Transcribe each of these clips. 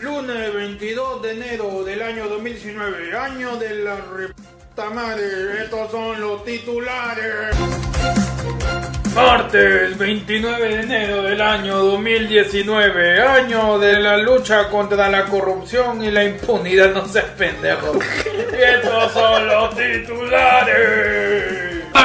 Lunes 22 de enero del año 2019, año de la reputa madre. Estos son los titulares. Martes 29 de enero del año 2019, año de la lucha contra la corrupción y la impunidad. No seas pendejo. Y estos son los titulares.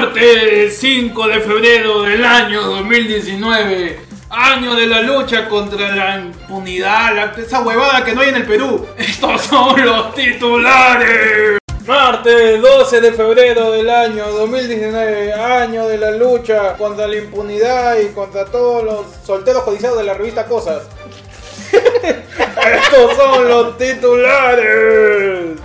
Martes 5 de febrero del año 2019. Año de la lucha contra la impunidad, la- esa huevada que no hay en el Perú. Estos son los titulares. Martes 12 de febrero del año 2019, año de la lucha contra la impunidad y contra todos los solteros codiciados de la revista Cosas. Estos son los titulares.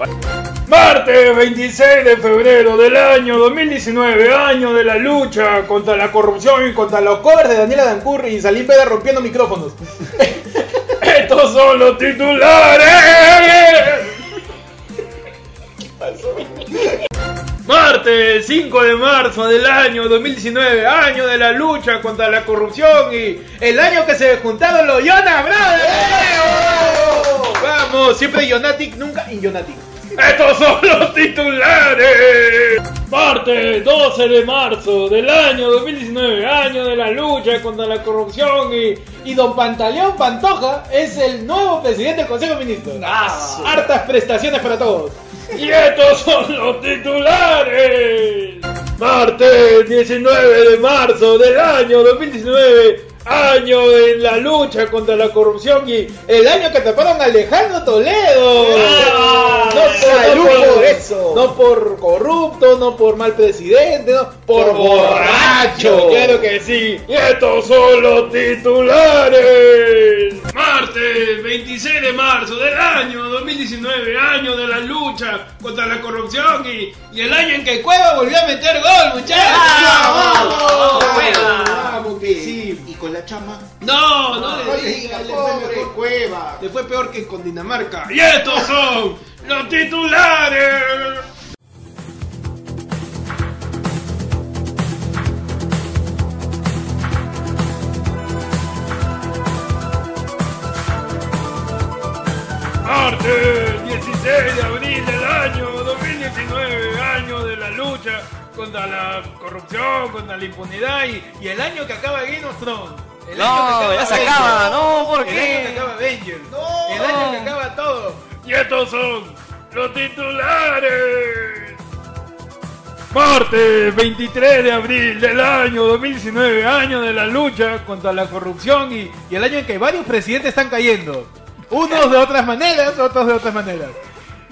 Martes 26 de febrero del año 2019, año de la lucha contra la corrupción y contra los covers de Daniela Dancur y Salim Pérez rompiendo micrófonos. Estos son los titulares. Martes 5 de marzo del año 2019, año de la lucha contra la corrupción y el año que se juntaron los Jonas Brothers. Vamos, siempre Yonatic, nunca Inyonatic. Estos son los titulares. Martes 12 de marzo del año 2019, año de la lucha contra la corrupción y, y don Pantaleón Pantoja es el nuevo presidente del Consejo de Ministros. Hartas prestaciones para todos. Y estos son los titulares. Martes 19 de marzo del año 2019, año en la lucha contra la corrupción y el año que atraparon a Alejandro Toledo. ¡Ah! No, por, ¡Salud no por por eso! No por corrupto, no por mal presidente, no, por, Por borracho. borracho. Claro que sí. Y estos son los titulares. Martes 26 de marzo del año 2019, año de la lucha contra la corrupción y, y el año en que Cueva volvió a meter gol, muchachos. ¡Vamos! Cueva! Vamos, que sí. ¿Y con la chama? No, no le Oye, digas, le pobre fue mejor. cueva. Le fue peor que con Dinamarca. Y estos son los titulares. Martes 16 de abril del año 2019, año de la lucha contra la corrupción, contra la impunidad y, y el año que acaba Game of Thrones. El año que No, acaba ya se Avengers. acaba, no, ¿por El año que qué? acaba Avengers. El año que acaba todo. Estos son los titulares. Martes 23 de abril del año 2019, año de la lucha contra la corrupción y el año en que varios presidentes están cayendo. Unos de otras maneras, otros de otras maneras.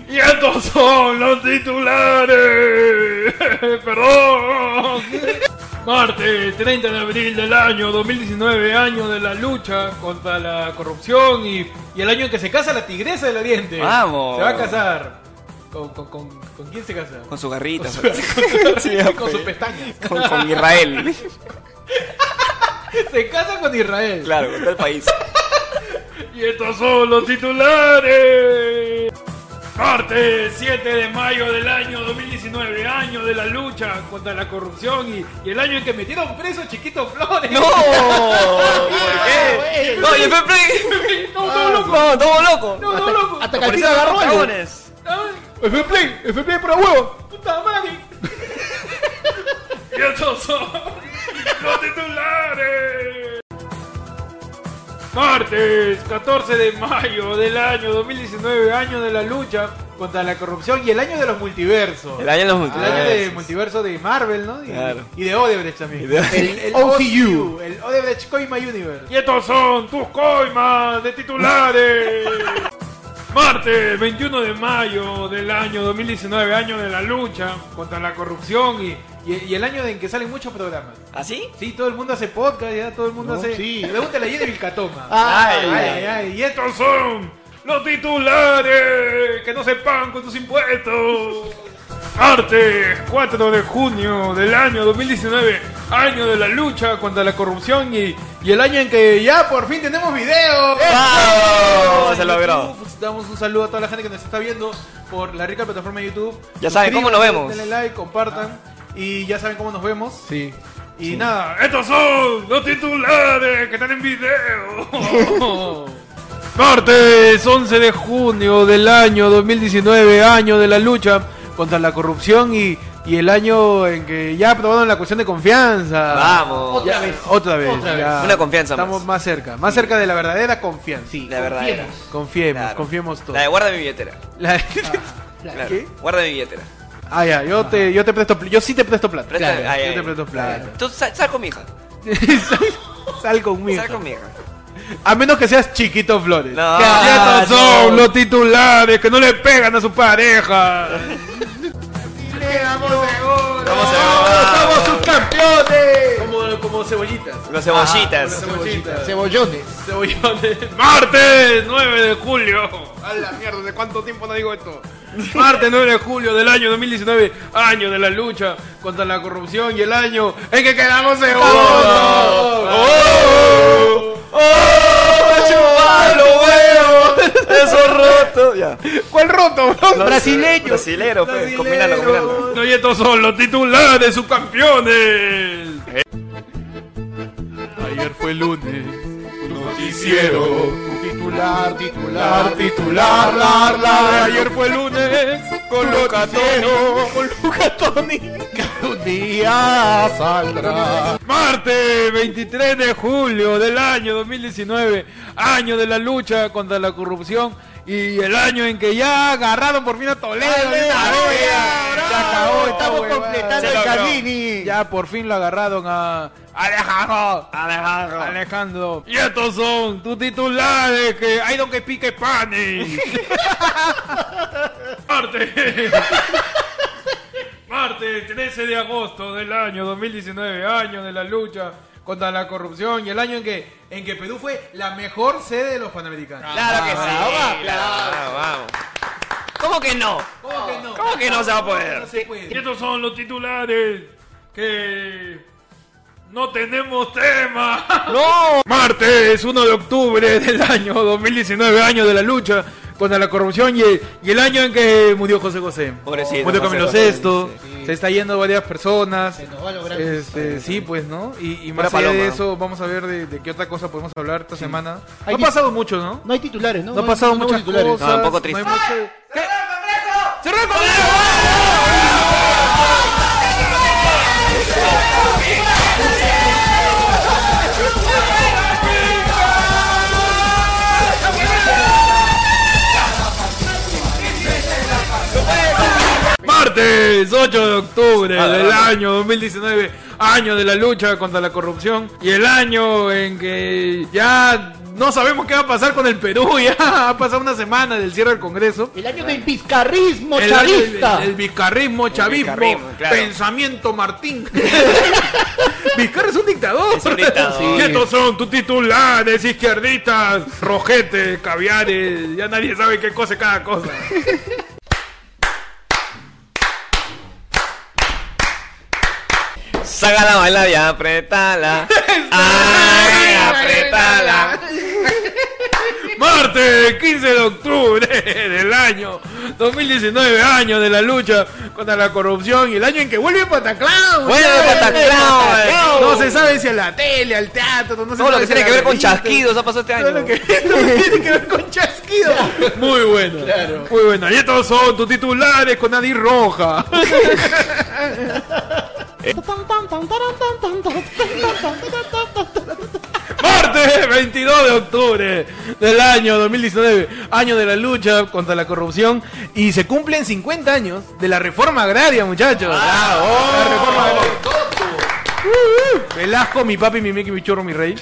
Y estos son los titulares. Perdón. Martes 30 de abril del año 2019, año de la lucha contra la corrupción y, y el año en que se casa la tigresa del oriente. Vamos. Se va a casar. ¿Con, con, con, con quién se casa? Con su garrita. Con, Sí, con pues. sus pestañas. Con, con Israel. Se casa con Israel. Claro, con todo el país. Y estos son los titulares. Martes 7 de mayo del año 2019, año de la lucha contra la corrupción y, y el año en que metieron preso a Chiquito Flores. ¡No! ¿Por qué? No, y el play. No, no, loco. No, todo loco. No, no, loco. Hasta que eso agarró los algo. dragones. Ay, F Play, F Play para huevo. Puta madre. y estos son los titulares. Martes 14 de mayo del año 2019, año de la lucha contra la corrupción y el año de los multiversos. El año de los El año multiversos. de multiverso de Marvel, ¿no? Y, Claro. y de Odebrecht también. De- El, el OCU. OCU, el Odebrecht Coima Universe. Y estos son tus coimas de titulares. Martes 21 de mayo del año 2019, año de la lucha contra la corrupción y, y- y el año en que salen muchos programas. ¿Así? Sí, todo el mundo hace podcast, ya todo el mundo No, hace. sí. Pregúntale a Jenny Vilcatoma. Ay, ay, ay, ay. Y estos son los titulares que no se pagan con tus impuestos. Martes 4 de junio del año 2019, año de la lucha contra la corrupción y, y el año en que ya por fin tenemos video. ¡Vamos! Se logró. YouTube, Damos un saludo a toda la gente que nos está viendo por la rica plataforma de YouTube. Ya saben, ¿cómo nos vemos? Denle like, compartan. Y ya saben cómo nos vemos. Sí. Y nada, Estos son los titulares que están en video. Martes 11 de junio del año 2019, año de la lucha contra la corrupción y, y el año en que ya aprobaron la cuestión de confianza. Vamos. Ya, Otra vez. Otra vez. Una confianza Estamos más. más cerca, más cerca de la verdadera confianza. Sí, La verdad confiemos. Confiemos, Claro. confiemos todos. La de guarda mi billetera. La- Claro. ¿Qué? Guarda mi billetera. Ah, ya, yo te, yo te presto, pl- yo sí te presto plata. Presta- Claro, ay, yo ay. te presto plata. Tú sal, sal con mi hija. sal, sal conmigo. Sal con mi hija. A menos que seas chiquito Flores. No. Y estos son los titulares que no le pegan a su pareja. Le damos seguro. Damos seguro. Somos sus campeones. Como, como cebollitas. Los cebollitas. Como cebollitas. Cebollones. Cebollones. Martes 9 de julio. A la mierda, ¿de cuánto tiempo no digo esto? Martes 9 de julio del año 2019, año de la lucha contra la corrupción y el año en que quedamos seguros. ¡Oh! ¡Oh! ¡Chupalo, huevo! Eso roto. Ya. ¿Cuál roto? bro? Brasileño. Brasilero, pues. Brasilero. Combinalo, combinalo. No, y estos son los titulares subcampeones. Ayer fue lunes. Noticiero. Titular, titular, titular, lar, lar. Ayer fue lunes. Con Luca Toni. Con. Un día saldrá. Martes 23 de julio del año 2019, año de la lucha contra la corrupción y el año en que ya agarraron por fin a Toledo. Dale, Ya, ya, se acabó, estamos completando el. Camini. Ya por fin lo agarraron a Alejandro. Alejandro. Alejandro. Y estos son tus titulares que hay donde pique panes. Martes. Martes 13 de agosto del año 2019, año de la lucha contra la corrupción y el año en que, en que Perú fue la mejor sede de los Panamericanos. Claro que sí. Bravo, Claro, vamos. ¿Cómo que no? ¿Cómo que no? ¿Cómo que no se va a poder? No se puede. Y estos son los titulares que no tenemos tema. ¡No! Martes 1 de octubre del año 2019, año de la lucha contra la corrupción y el, y el año en que murió José José. Pobrecito, Murió Camilo Sesto, sí. se está yendo varias personas. Se nos va los grandes. Este, sí, pues, ¿no? Y, y más allá de paloma. eso, vamos a ver de, de qué otra cosa podemos hablar esta semana. Hay No ha pasado mucho, ¿no? No hay titulares, ¿no? No ha hay- pasado no muchas titulares. cosas. No, un poco triste. hay mucho- ¿Qué? ¡Cerró el Congreso! Martes 8 de octubre del año 2019, año de la lucha contra la corrupción y el año en que ya no sabemos qué va a pasar con el Perú, ya ha pasado una semana del cierre del Congreso. El año del pizcarrismo El, año chavista. el bizcarrismo, chavismo, bizcarrismo, claro. pensamiento Martín. Vizcarra es un dictador. Es un dictador. Y estos son tus titulares, izquierdistas, rojetes, caviares, ya nadie sabe qué cosa es cada cosa. Sácala, baila y apretala. Ay, apretala. Martes 15 de octubre del año 2019, año de la lucha contra la corrupción y el año en que vuelve Pataclown. Vuelve. Pataclown. No se sabe si a la tele, al teatro, no se Todo lo que si tiene que ver con chasquidos ha pasado este año. todo lo que tiene que ver con chasquido. Muy bueno. Muy bueno. Y estos son tus titulares con Adi Roja. Martes 22 de octubre del año 2019, año de la lucha contra la corrupción y se cumplen 50 años de la reforma agraria, muchachos. La reforma agraria. Uh, Velasco, mi papi, mi Mickey, mi chorro, mi rey.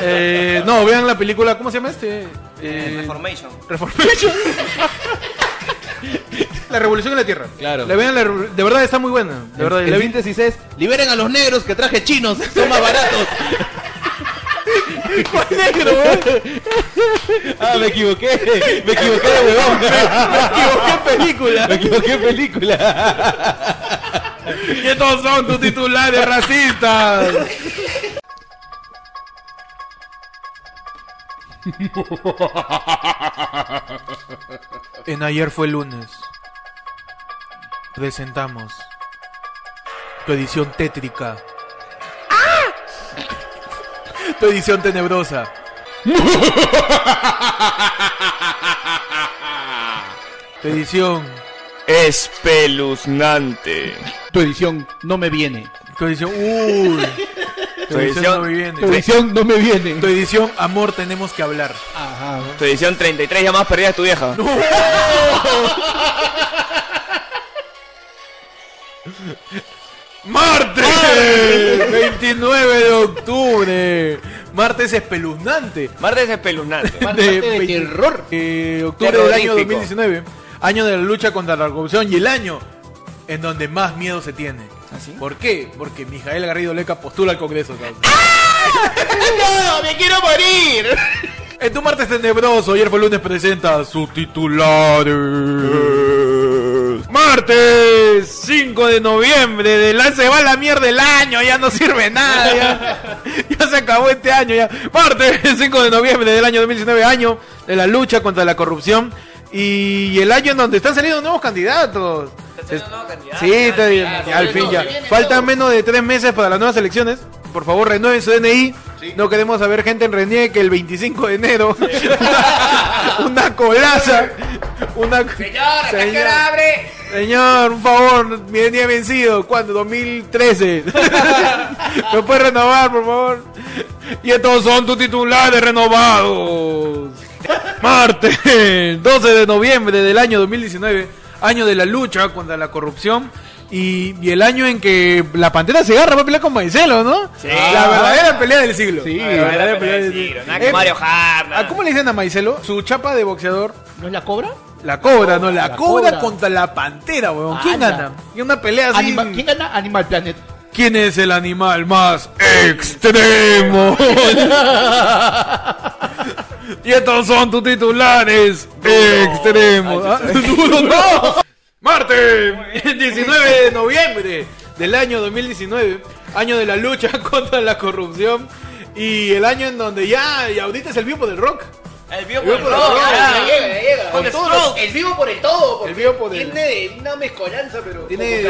Eh, no, vean la película, ¿cómo se llama este? Eh, Reformation. Reformation. la revolución en la tierra. Claro. Vean la revo- de verdad está muy buena. De verdad, El vi- síntesis es, liberen a los negros que traje chinos, son más baratos. ¿Cuál negro, eh? Ah, me equivoqué, me equivoqué de huevón. Me equivoqué en película. Me equivoqué en película. Y estos son tus titulares racistas. En ayer fue lunes. Presentamos Tu edición tétrica. Tu edición tenebrosa. Tu edición. Espeluznante. Tu edición no me viene. Tu edición. Uy. Tu edición no me viene. Tu edición no me viene. Tu edición, amor, tenemos que hablar. Ajá. Tu edición 33 llamadas perdidas tu vieja. ¡Martes! 29 de octubre. Martes espeluznante. Martes espeluznante. Martes de 20 terror. eh, octubre del año Terrorífico. 2019. Año de la lucha contra la corrupción y el año en donde más miedo se tiene. ¿Ah? ¿Por qué? Porque Mijael Garrido Leca postula al Congreso. cabrón. ¡No! ¡Me quiero morir! En tu martes tenebroso, ayer fue lunes, presenta sus titulares. Martes 5 de noviembre, de la se va la mierda el año, ya no sirve nada, ya, ya se acabó este año ya. Martes 5 de noviembre del año 2019, año de la lucha contra la corrupción y el año en donde están saliendo nuevos candidatos. Sí, está bien, al fin ya. Faltan menos de tres meses para las nuevas elecciones. Por favor, renueven su DNI. No queremos saber gente en renieque el 25 de enero. una colaza. Una... Señor, abre? Señor, un favor, mi ha vencido. ¿Cuándo? 2013. ¿Me puede renovar, por favor? Y estos son tus titulares renovados. Martes 12 de noviembre del año 2019, año de la lucha contra la corrupción y, y el año en que la pantera se agarra para pelear con Maicelo, ¿no? Sí. La verdadera pelea del siglo. Sí, la la verdadera pelea del siglo. Eh, Mario. ¿a ¿Cómo le dicen a Maicelo? Su chapa de boxeador. ¿No es la cobra? La cobra, ¿no? La, La cobra, cobra. contra la pantera, weón. ¿Quién Anda. gana? Y una pelea así. Anima- ¿Quién gana? Animal Planet. ¿Quién es el animal más extremo? y estos son tus titulares extremos. ¿ah? Duro, no. Martes, 19 de noviembre del año 2019, año de la lucha contra la corrupción y el año en donde ya, y ahorita es el vivo del rock. El vivo por el Stroke. El vivo por el todo. porque El vivo por el- Tiene una mezcolanza, pero Tiene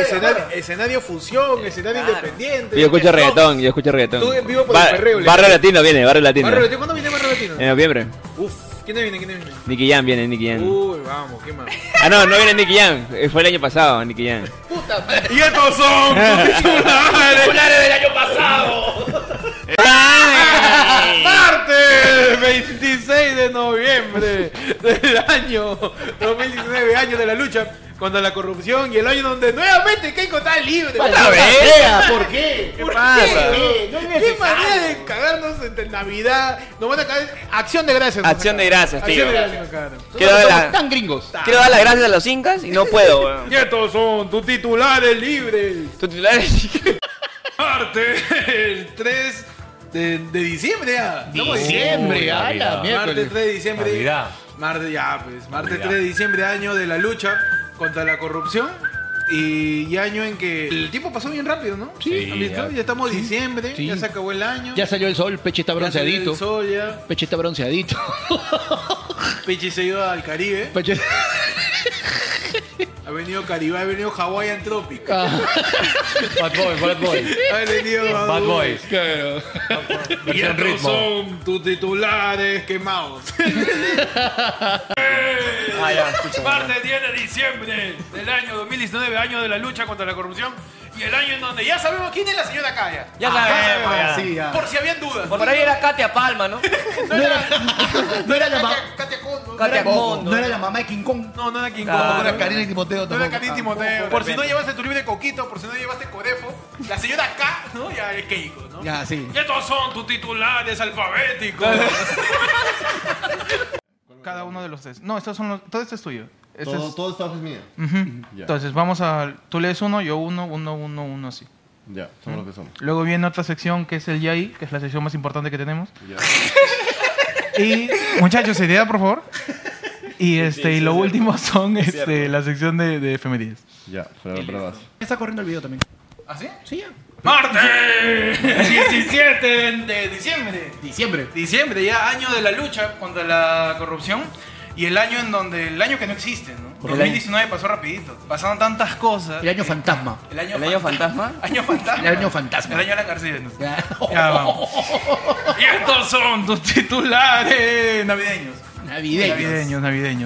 escenario, escenario fusión, escenario Claro. independiente. Yo escucho reggaetón, yo escucho reggaetón. Tú en vivo por el perreo, Barrio Latino viene, Barrio Latino. Barrio Latino, ¿Cuándo viene Barrio Latino? En noviembre. Uf, ¿quién viene? ¿Quién viene? Nicky Jam viene, Nicky Jam. Uy, vamos, ¿qué más? Ah, no, no viene Nicky Jam. eh, Fue el año pasado, Nicky Jam. Puta madre. Y estos son. Titulares del año pasado. Martes 26 de noviembre del año 2019, año de la lucha contra la corrupción y el año donde nuevamente Keiko está libre. ¿Otra vez? ¿Por qué? ¿Qué ¿Por pasa? qué? No ¿Qué manera de cagarnos entre Navidad? Nos van a cagar. Acción de gracias. nos Acción de gracias, tío. Acción de gracias nos cagaron. Quiero dar, la- tan gringos. quiero dar las gracias a los incas y no puedo, weón. Y estos son tus titulares libres. Tu titular es- Martes 3 de, de diciembre ya. Estamos en Diciembre, a la Martes miércoles. 3 de diciembre. Navidad. Martes, ya, pues. Martes 3 de diciembre, año de la lucha contra la corrupción. Y, y año en que el tiempo pasó bien rápido, ¿no? Sí. Ya. Ya estamos en diciembre, Sí. ya se acabó el año. Ya salió el sol, Peche está ya salió bronceadito. el sol, ya. Peche está bronceadito. Pechi se ido al Caribe. Peche... Ha venido Caribe, ha venido Hawaiian Tropic. Ah, Bad Boy, Bad Boy. Ha venido Bad Boys. claro. Y Versión estos ritmo. son tus titulares quemados. Ah, ya, escucha. Martes 10 de diciembre del año 2019, año de la lucha contra la corrupción. Y el año en donde ya sabemos quién es la señora Calla. Ya sabemos, ya. Sí, ya. Por si habían dudas. Por ahí era Katia Palma, ¿no? No era, no era la ma- Katia, Katia Condo. Katia no era- Mondo. no era la mamá de King Kong. No, no era King Ah, Kong. No era. Karina y Timoteo No era. Karina y Timoteo. Por si no llevaste tu libre de coquito, por si no llevaste Corefo, la señora K, ¿no? Ya es Keiko, ¿no? Ya, sí. Y estos son tus titulares alfabéticos. Cada uno de los tres. No, estos son los, todo esto es tuyo. Todo, es- todo esta es mía. Ujú. Ya. Entonces vamos a. Tú lees uno, yo uno, uno, uno, uno, así. Ya, somos lo que somos. Luego viene otra sección que es el YAI, que es la sección más importante que tenemos. Ya. Y muchachos, seriedad, por favor. Y este y lo último son este, la sección de, de efemérides. Ya, pero pruebas. Está corriendo el video también. ¿Ah, sí? Sí, ya. Martes 17 de diciembre. Diciembre. Diciembre, ya año de la lucha contra la corrupción y el año en donde el año que no existe, ¿no? 2019 pasó rapidito. Pasaron tantas cosas. El año fantasma. El año, ¿El año fantasma? Año fantasma. El año fantasma. El año de la García. no sé. Ya. Ya vamos. Y estos son tus titulares navideños. Navideños. Navideños, navideños.